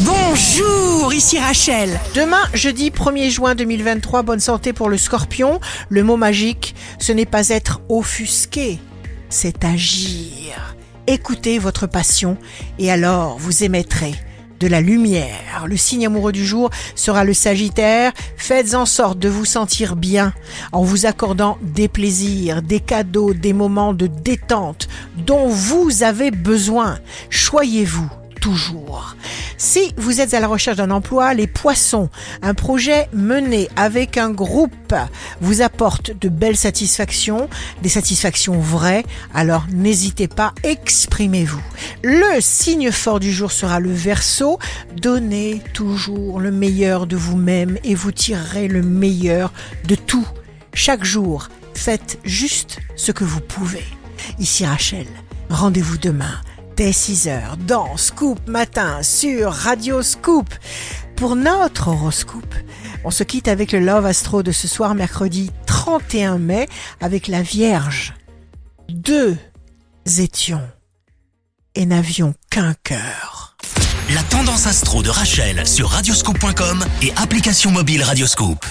Bonjour, ici Rachel. Demain, jeudi 1er juin 2023, bonne santé pour le scorpion. Le mot magique, ce n'est pas être offusqué, c'est agir. Écoutez votre passion et alors vous émettrez de la lumière. Le signe amoureux du jour sera le Sagittaire. Faites en sorte de vous sentir bien en vous accordant des plaisirs, des cadeaux, des moments de détente dont vous avez besoin. Choyez-vous toujours. Si vous êtes à la recherche d'un emploi, les poissons, un projet mené avec un groupe vous apporte de belles satisfactions, des satisfactions vraies, alors n'hésitez pas, exprimez-vous. Le signe fort du jour sera le verso. Donnez toujours le meilleur de vous-même et vous tirerez le meilleur de tout. Chaque jour, faites juste ce que vous pouvez. Ici Rachel, rendez-vous demain dès 6h dans Scoop Matin sur Radio Scoop pour notre horoscope. On se quitte avec le Love Astro de ce soir mercredi 31 mai avec la Vierge. Deux étions et n'avions qu'un cœur. La tendance astro de Rachel sur radioscoop.com et application mobile Radioscoop.